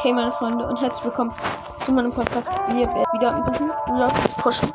Hey meine Freunde und herzlich willkommen zu meinem Podcast. Wir werden wieder ein bisschen Lobs pushen.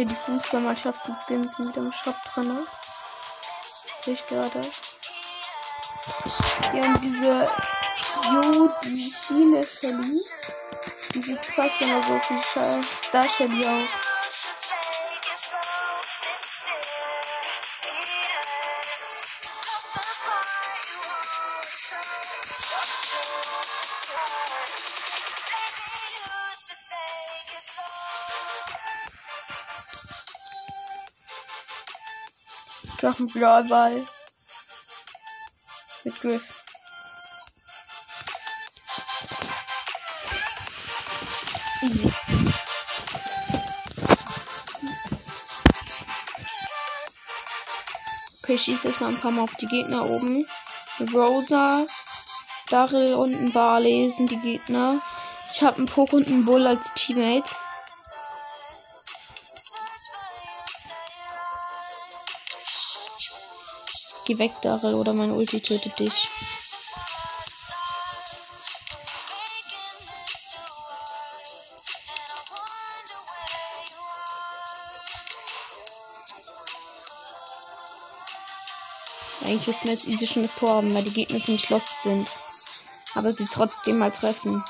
Okay, die Fußballmannschaften-Skins sind wieder im Shop drin. Sehe ich gerade. Wir haben diese Jodine Shelly. Die sieht fast immer so viel Star Shelly auch. Noch ein Brawlball. Mit Griff. Easy. Okay, ich schieße jetzt mal ein paar Mal auf die Gegner oben. Rosa, Daryl und ein Barley sind die Gegner. Ich habe einen Poke und einen Bull als Teammate. Geh weg, Daryl, oder mein Ulti tötet dich. Eigentlich müssten wir jetzt easy schon das Tor haben, weil die Gegner nicht lost sind. Aber sie trotzdem mal treffen.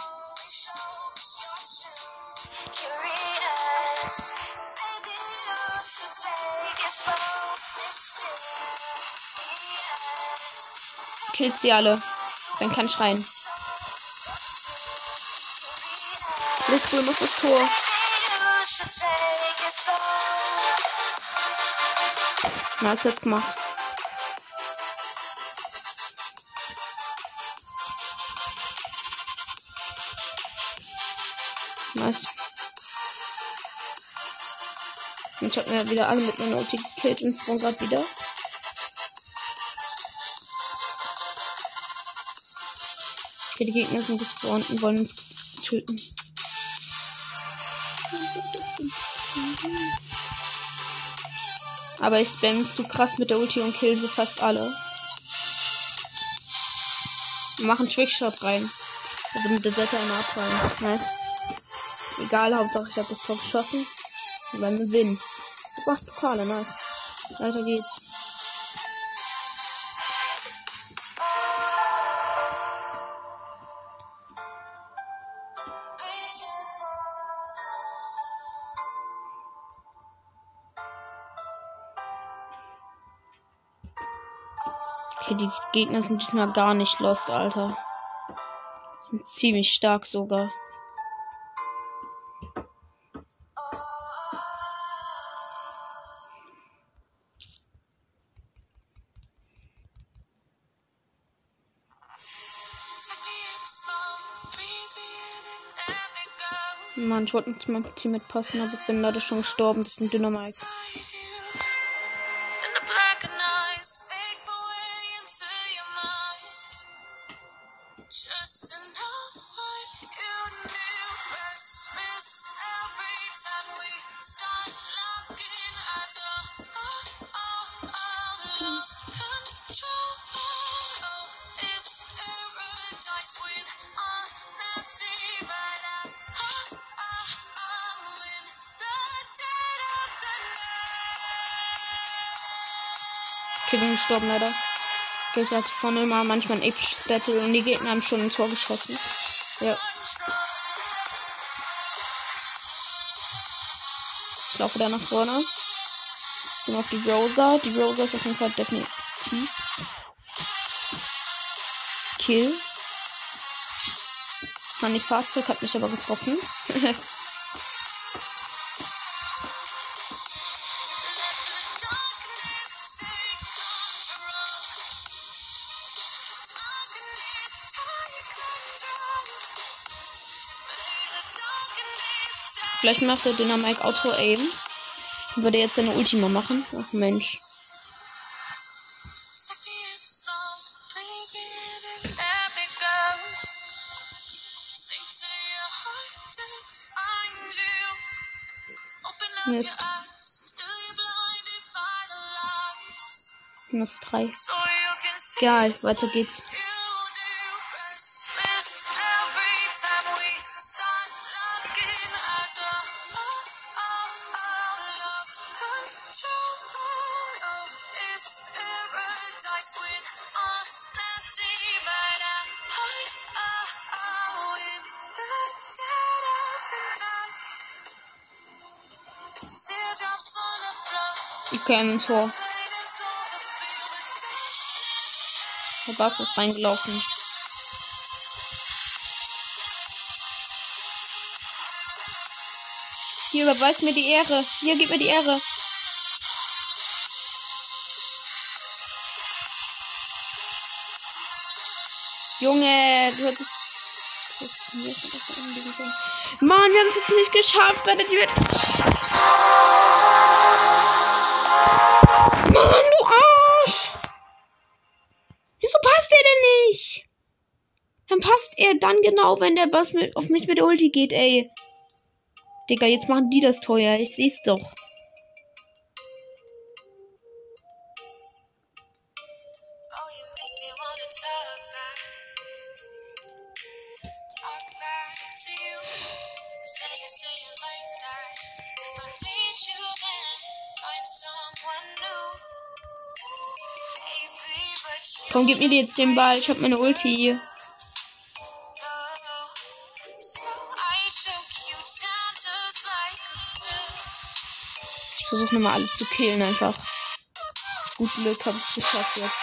Sie alle. Dann kann ich rein. Lisbon muss das Tor. Na, ist jetzt gemacht. Nice. Ich hab mir wieder alle mit meiner Ulti gekillt und spawn gerade wieder. Okay, die Gegner sind gespawnt und wollen uns töten. Aber ich bin zu krass mit der Ulti und kill sie fast alle. Wir machen Trickshot rein. Also mit der Seite einmal abfallen. Nice. Egal, Hauptsache ich habe das Tor geschossen. Und dann gewinnen. Das macht Pokale, nice. Weiter geht's. Gegner sind diesmal gar nicht lost, Alter. Sind ziemlich stark sogar. Mann, ich wollte nicht meinem Team mitpassen, aber ich bin leider schon gestorben. Das ist ein Dynamite. Okay, gestorben leider. Okay, ich hatte vorne immer manchmal ein episches Battle und die Gegner haben schon ein Tor geschossen. Ja. Ich laufe da nach vorne. Bin auf die Rosa. Die Rosa ist auf jeden Fall definitiv. Kill. Mann, die Fahrzeug hat mich aber getroffen. Vielleicht macht der Dynamite Auto Aim. Würde jetzt seine Ultima machen. Ach Mensch. Mist. Minus drei. Egal, weiter geht's. Okay, ein Tor. Der Bass ist reingelaufen. Hier überweist mir die Ehre. Hier, gib mir die Ehre. Junge, du hättest. Mann, wir haben es jetzt nicht geschafft, weil die dann genau, wenn der Bass mit, auf mich mit Ulti geht, ey. Digga, jetzt machen die das teuer. Ich seh's doch. Komm, gib mir jetzt den Ball. Ich hab meine Ulti. Versuche nochmal alles zu killen einfach. Gut Glück hab ich geschafft jetzt.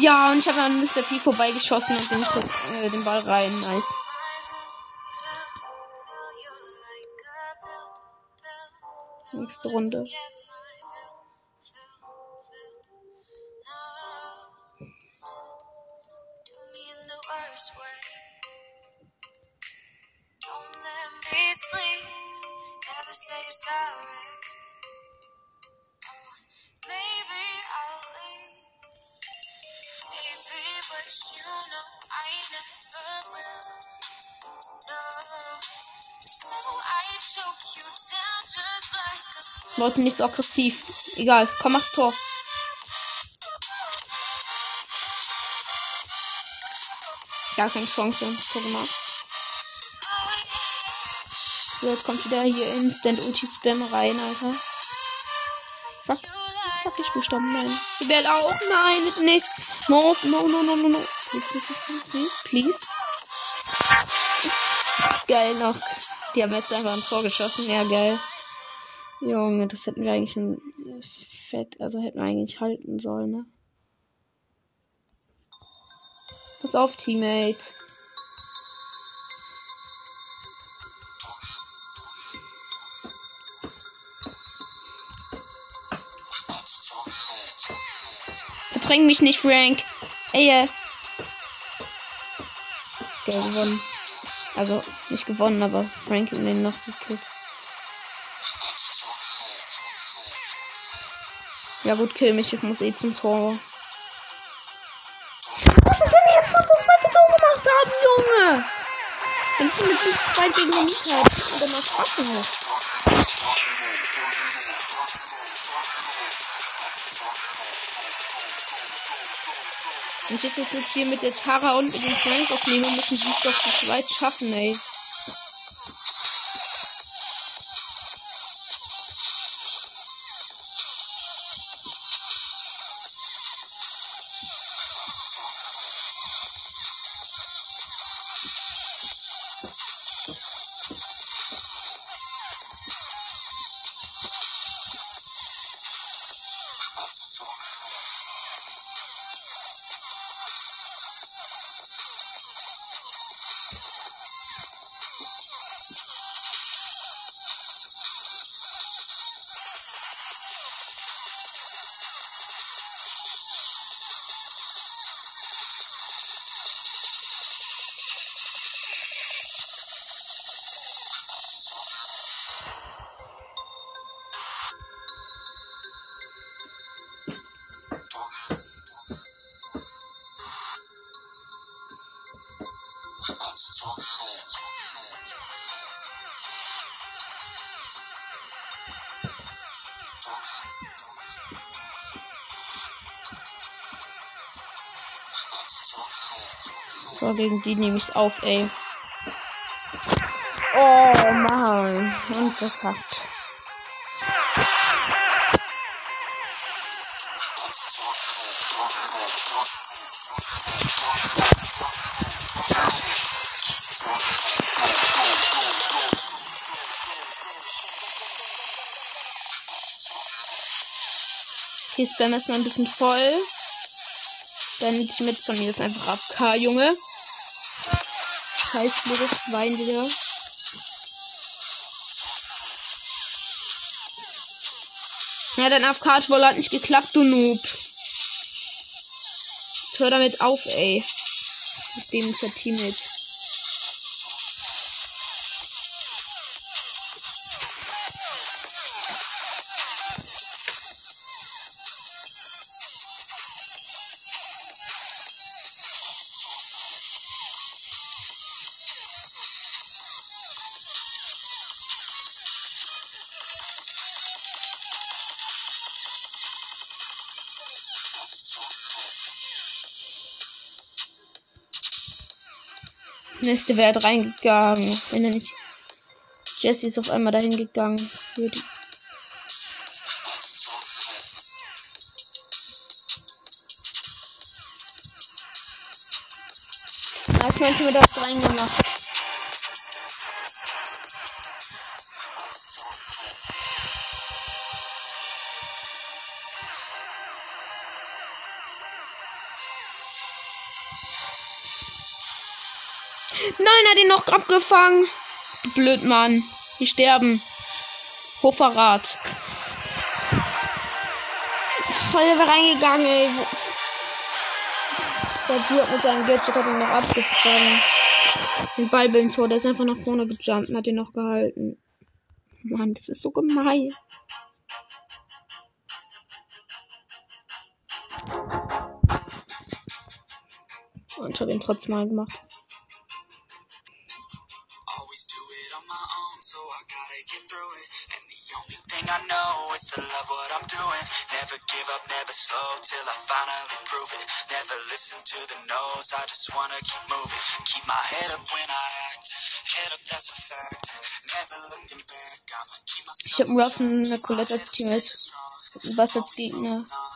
Ja, und ich habe an Mr. P vorbeigeschossen und den, äh, den Ball rein. Nice. Runde. Leute, nicht so aggressiv. Egal, komm, mach Tor. Gar keine Chance, Tor gemacht. So, jetzt kommt wieder hier Instant Ulti Spam rein, Alter. Fuck. Fuck, ich gestorben. Nein. Die Bell auch. Nein, ist nicht. No, no, no, no, no, no. Please, please, please, please. Geil noch. Die haben jetzt einfach ein Tor geschossen. Ja, geil. Junge, das hätten wir eigentlich ein Fett, also hätten wir eigentlich halten sollen, ne? Pass auf, Teammate. Verdräng mich nicht, Frank. Ey, äh. Geil, gewonnen. Also, nicht gewonnen, aber Frank in den noch gekillt. Ja gut, kill mich, ich muss eh zum Tor. Was ist denn jetzt noch das zweite Tor gemacht haben, Junge? Wenn ich mit dem zwei gegen den nicht und dann noch schaffen muss. Und jetzt ist jetzt hier mit der Tara und mit dem Frank aufnehmen, müssen sie es doch zu zweit schaffen, ey. So, gegen die nehme ich auf, ey. Oh Mann. Und verkackt. Okay, Spam ist noch ein bisschen voll. Dann nimmt ich mit von mir ist einfach AFK, Junge. Scheiß blödes Schwein wieder. Ja, dein AFK-Troll hat nicht geklappt, du Noob. Hör damit auf, ey. Mit dem Teammate. Nächste wäre reingegangen. Wenn er nicht. Jesse ist auf einmal dahin gegangen. Als manche mir das reingemacht. Noch abgefangen. Blöd, Mann. Die sterben. Hochverrat. Voll wäre reingegangen, ey. Der Dude mit seinem Gadget hat ihn noch abgefangen. Den Ball ins Tor, der ist einfach nach vorne gejumpt und hat ihn noch gehalten. Mann, das ist so gemein. Und habe ihn trotzdem mal gemacht. Never give up, never slow till I finally prove it. Never listen to the no's, I just wanna keep moving. Keep my head up when I act. Head up, that's a fact. Never looking back, I'ma keep Ich myself habe einen Ruff und eine Colette als Teammate. strong. Was als Gegner? Feel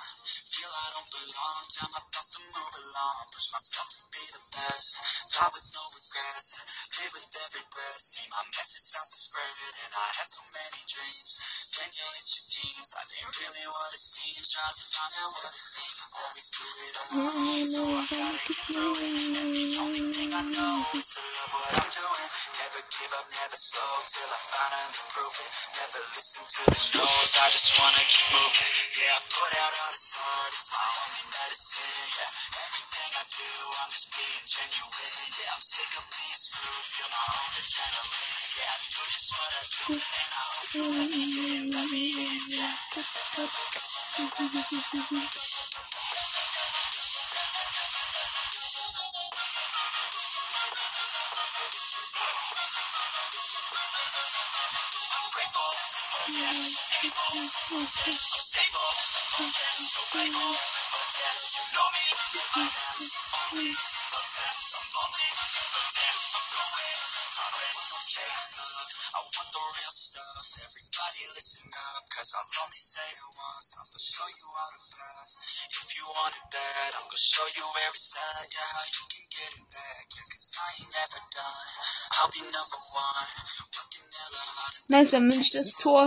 Nice, dann wünsche ich das Tor.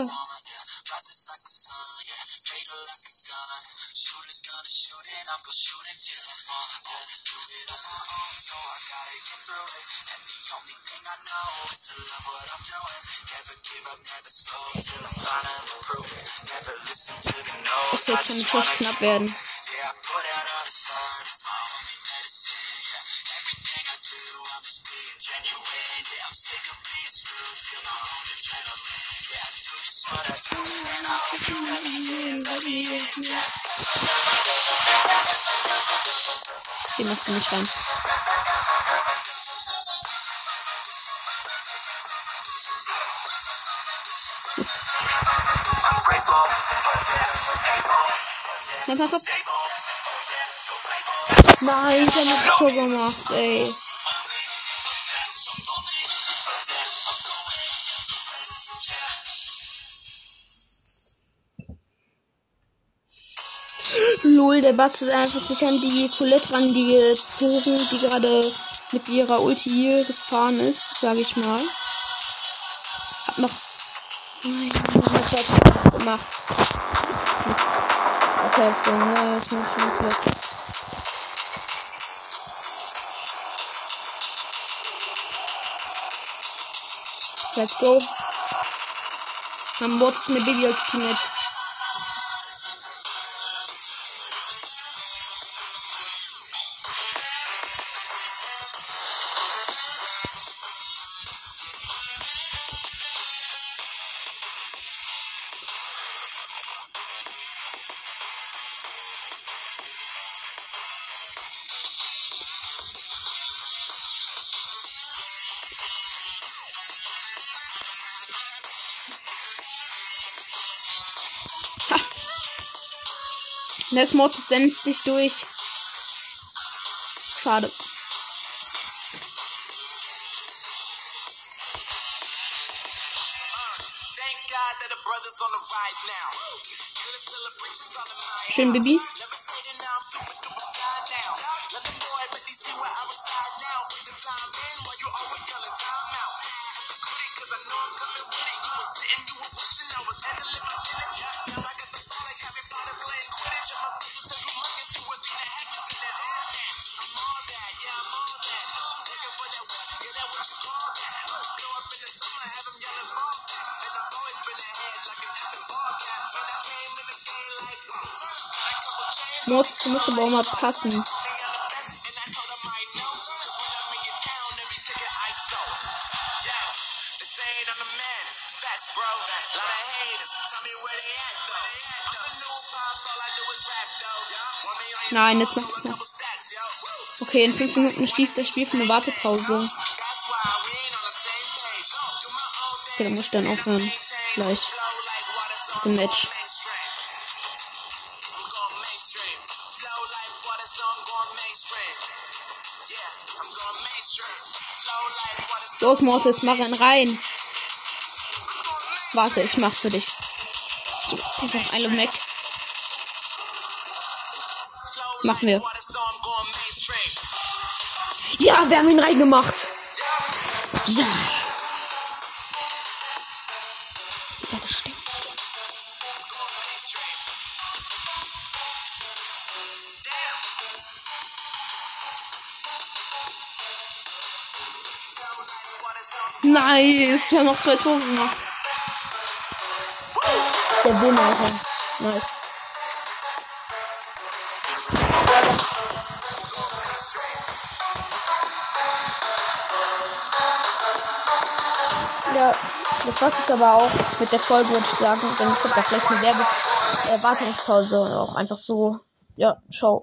In, let me in. Yeah. Den machst du nicht rein. I'm dann pass. Nein, ich hab eine Tor gemacht, ey. Lol, der Bast ist einfach sich an die Colette rangezogen, die gerade mit ihrer Ulti hier gefahren ist, sag ich mal. Hab noch. Nein, ich hab was gemacht. Okay, so, ne, das macht schon gut. Let's go. Haben Bots eine Baby als Teammate. Smart sendet sich durch. Schade. Thank God chains. Muss, muss aber auch mal passen. Nein, jetzt macht es noch. Okay, in 5 Minuten schließt das Spiel für eine Wartepause. Okay, dann muss ich dann aufhören. Gleich. Im Match. Los, Mortis, mach ihn rein. Warte, ich mach für dich. Eine weg. Machen wir. Ja, wir haben ihn reingemacht. Ja, Nice, wir haben noch zwei Tore gemacht. Der Win, Alter. Nice. Ja, das war's jetzt aber auch mit der Folge, würde ich sagen. Dann kommt da vielleicht eine Werbe Erwartungspause. Auch einfach so. Ja, ciao.